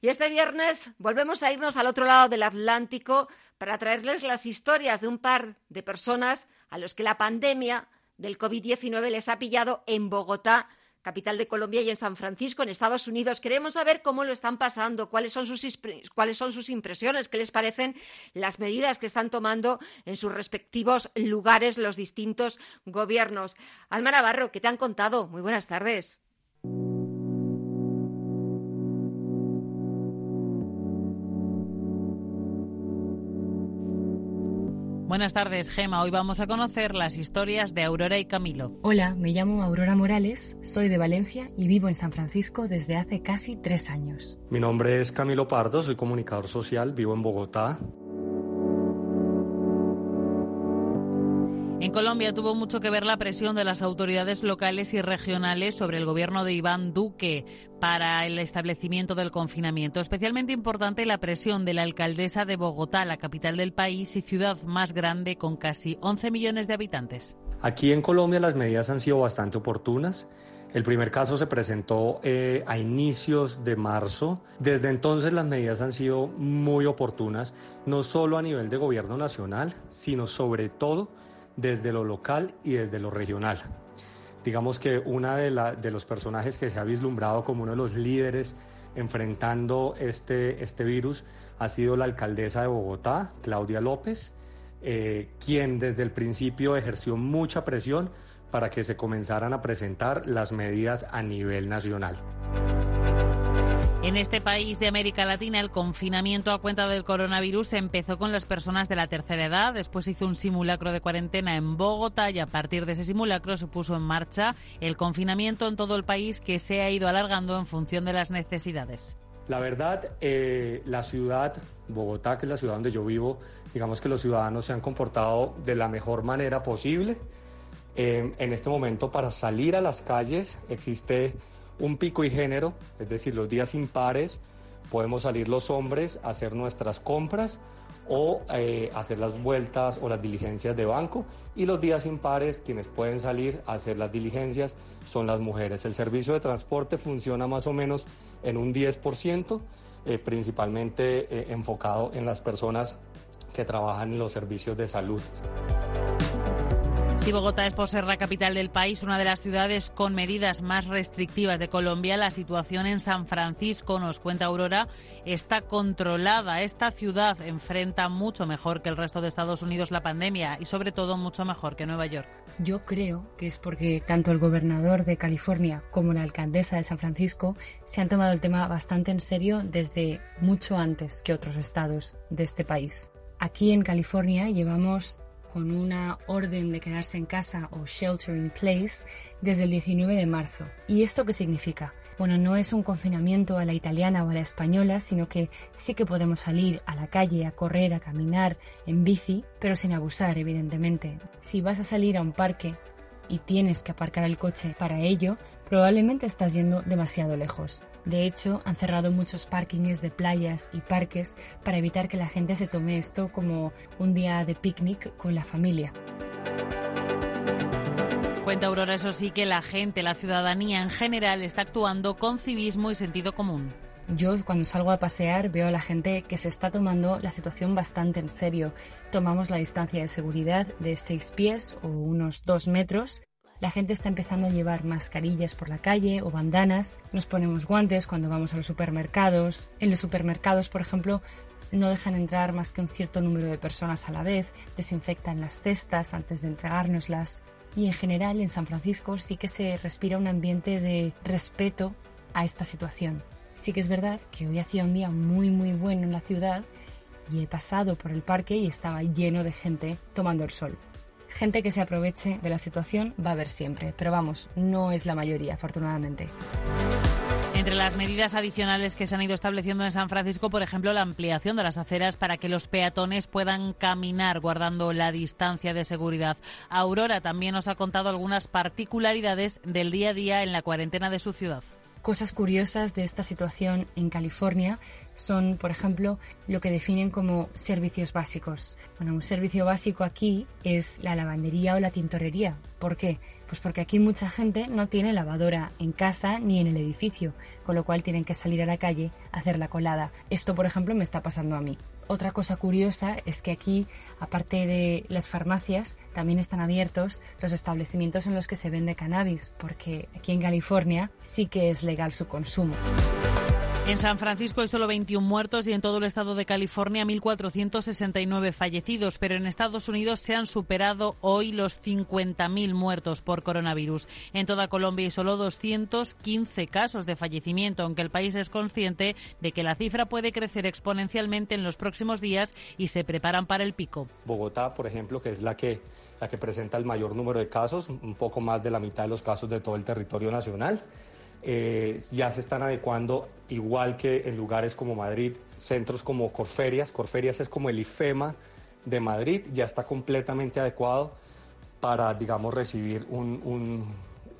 y este viernes volvemos a irnos al otro lado del Atlántico para traerles las historias de un par de personas a los que la pandemia del COVID-19 les ha pillado en Bogotá capital de Colombia y en San Francisco, en Estados Unidos. Queremos saber cómo lo están pasando, cuáles son sus, cuáles son sus impresiones, qué les parecen las medidas que están tomando en sus respectivos lugares los distintos gobiernos. Alma Navarro, ¿qué te han contado? Muy buenas tardes. Buenas tardes, Gema. Hoy vamos a conocer las historias de Aurora y Camilo. Hola, me llamo Aurora Morales, soy de Valencia y vivo en San Francisco desde hace casi tres años. Mi nombre es Camilo Pardo, soy comunicador social, vivo en Bogotá. Colombia tuvo mucho que ver la presión de las autoridades locales y regionales sobre el gobierno de Iván Duque para el establecimiento del confinamiento. Especialmente importante la presión de la alcaldesa de Bogotá, la capital del país y ciudad más grande con casi 11 millones de habitantes. Aquí en Colombia las medidas han sido bastante oportunas. El primer caso se presentó eh, a inicios de marzo. Desde entonces las medidas han sido muy oportunas, no solo a nivel de gobierno nacional, sino sobre todo desde lo local y desde lo regional. Digamos que de, de los personajes que se ha vislumbrado como uno de los líderes enfrentando este, este virus ha sido la alcaldesa de Bogotá, Claudia López, eh, quien desde el principio ejerció mucha presión para que se comenzaran a presentar las medidas a nivel nacional. En este país de América Latina, el confinamiento a cuenta del coronavirus empezó con las personas de la tercera edad. Después hizo un simulacro de cuarentena en Bogotá y a partir de ese simulacro se puso en marcha el confinamiento en todo el país que se ha ido alargando en función de las necesidades. La verdad, eh, la ciudad, Bogotá, que es la ciudad donde yo vivo, digamos que los ciudadanos se han comportado de la mejor manera posible. En este momento, para salir a las calles existe un pico y género, es decir, los días impares podemos salir los hombres a hacer nuestras compras o eh, hacer las vueltas o las diligencias de banco y los días impares quienes pueden salir a hacer las diligencias son las mujeres. El servicio de transporte funciona más o menos en un 10%, eh, principalmente eh, enfocado en las personas que trabajan en los servicios de salud. Si Bogotá es por ser la capital del país, una de las ciudades con medidas más restrictivas de Colombia, la situación en San Francisco, nos cuenta Aurora, está controlada. Esta ciudad enfrenta mucho mejor que el resto de Estados Unidos la pandemia y sobre todo mucho mejor que Nueva York. Yo creo que es porque tanto el gobernador de California como la alcaldesa de San Francisco se han tomado el tema bastante en serio desde mucho antes que otros estados de este país. Aquí en California llevamos con una orden de quedarse en casa o shelter in place desde el 19 de marzo. ¿Y esto qué significa? Bueno, no es un confinamiento a la italiana o a la española, sino que sí que podemos salir a la calle a correr, a caminar en bici, pero sin abusar, evidentemente. Si vas a salir a un parque y tienes que aparcar el coche para ello, probablemente estás yendo demasiado lejos. De hecho, han cerrado muchos parkings de playas y parques para evitar que la gente se tome esto como un día de picnic con la familia. Cuenta Aurora, eso sí, que la gente, la ciudadanía en general, está actuando con civismo y sentido común. Yo cuando salgo a pasear veo a la gente que se está tomando la situación bastante en serio. Tomamos la distancia de seguridad de seis pies o unos dos metros la gente está empezando a llevar mascarillas por la calle o bandanas. Nos ponemos guantes cuando vamos a los supermercados. En los supermercados, por ejemplo, no dejan entrar más que un cierto número de personas a la vez. Desinfectan las cestas antes de entregárnoslas. Y en general en San Francisco sí que se respira un ambiente de respeto a esta situación. Sí que es verdad que hoy hacía un día muy muy bueno en la ciudad y he pasado por el parque y estaba lleno de gente tomando el sol. Gente que se aproveche de la situación va a haber siempre, pero vamos, no es la mayoría, afortunadamente. Entre las medidas adicionales que se han ido estableciendo en San Francisco, por ejemplo, la ampliación de las aceras para que los peatones puedan caminar guardando la distancia de seguridad. Aurora también nos ha contado algunas particularidades del día a día en la cuarentena de su ciudad. Cosas curiosas de esta situación en California son, por ejemplo, lo que definen como servicios básicos. Bueno, un servicio básico aquí es la lavandería o la tintorería. ¿Por qué? Pues porque aquí mucha gente no tiene lavadora en casa ni en el edificio, con lo cual tienen que salir a la calle a hacer la colada. Esto, por ejemplo, me está pasando a mí. Otra cosa curiosa es que aquí, aparte de las farmacias, también están abiertos los establecimientos en los que se vende cannabis, porque aquí en California sí que es legal su consumo. En San Francisco hay solo 21 muertos y en todo el estado de California 1.469 fallecidos, pero en Estados Unidos se han superado hoy los 50.000 muertos por coronavirus. En toda Colombia hay solo 215 casos de fallecimiento, aunque el país es consciente de que la cifra puede crecer exponencialmente en los próximos días y se preparan para el pico. Bogotá, por ejemplo, que es la que la que presenta el mayor número de casos, un poco más de la mitad de los casos de todo el territorio nacional. Eh, ya se están adecuando, igual que en lugares como Madrid, centros como Corferias. Corferias es como el IFEMA de Madrid, ya está completamente adecuado para, digamos, recibir un,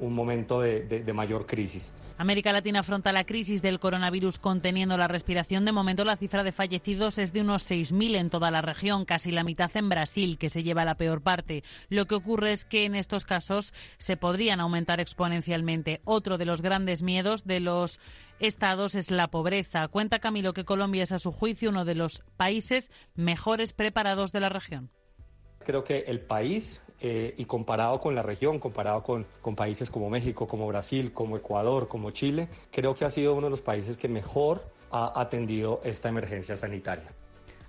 momento de mayor crisis. América Latina afronta la crisis del coronavirus conteniendo la respiración. De momento, la cifra de fallecidos es de unos 6.000 en toda la región, casi la mitad en Brasil, que se lleva la peor parte. Lo que ocurre es que en estos casos se podrían aumentar exponencialmente. Otro de los grandes miedos de los estados es la pobreza. Cuenta Camilo que Colombia es, a su juicio, uno de los países mejores preparados de la región. Creo que el país eh, y comparado con la región, comparado con, con países como México, como Brasil, como Ecuador, como Chile, creo que ha sido uno de los países que mejor ha atendido esta emergencia sanitaria.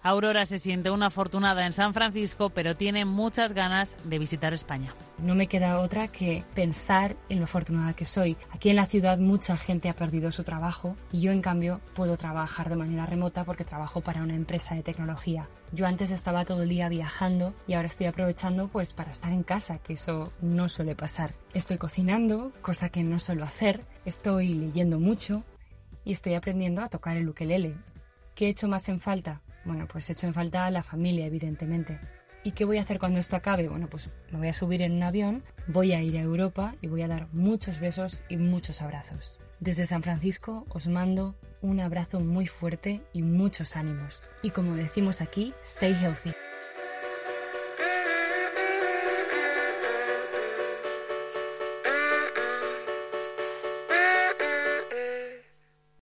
Aurora se siente una afortunada en San Francisco, pero tiene muchas ganas de visitar España. No me queda otra que pensar en lo afortunada que soy. Aquí en la ciudad mucha gente ha perdido su trabajo y yo en cambio puedo trabajar de manera remota porque trabajo para una empresa de tecnología. Yo antes estaba todo el día viajando y ahora estoy aprovechando pues para estar en casa, que eso no suele pasar. Estoy cocinando, cosa que no suelo hacer, estoy leyendo mucho y estoy aprendiendo a tocar el ukelele. ¿Qué he hecho más en falta? Bueno, pues he hecho en falta la familia, evidentemente. ¿Y qué voy a hacer cuando esto acabe? Bueno, pues me voy a subir en un avión, voy a ir a Europa y voy a dar muchos besos y muchos abrazos. Desde San Francisco os mando un abrazo muy fuerte y muchos ánimos. Y como decimos aquí, stay healthy.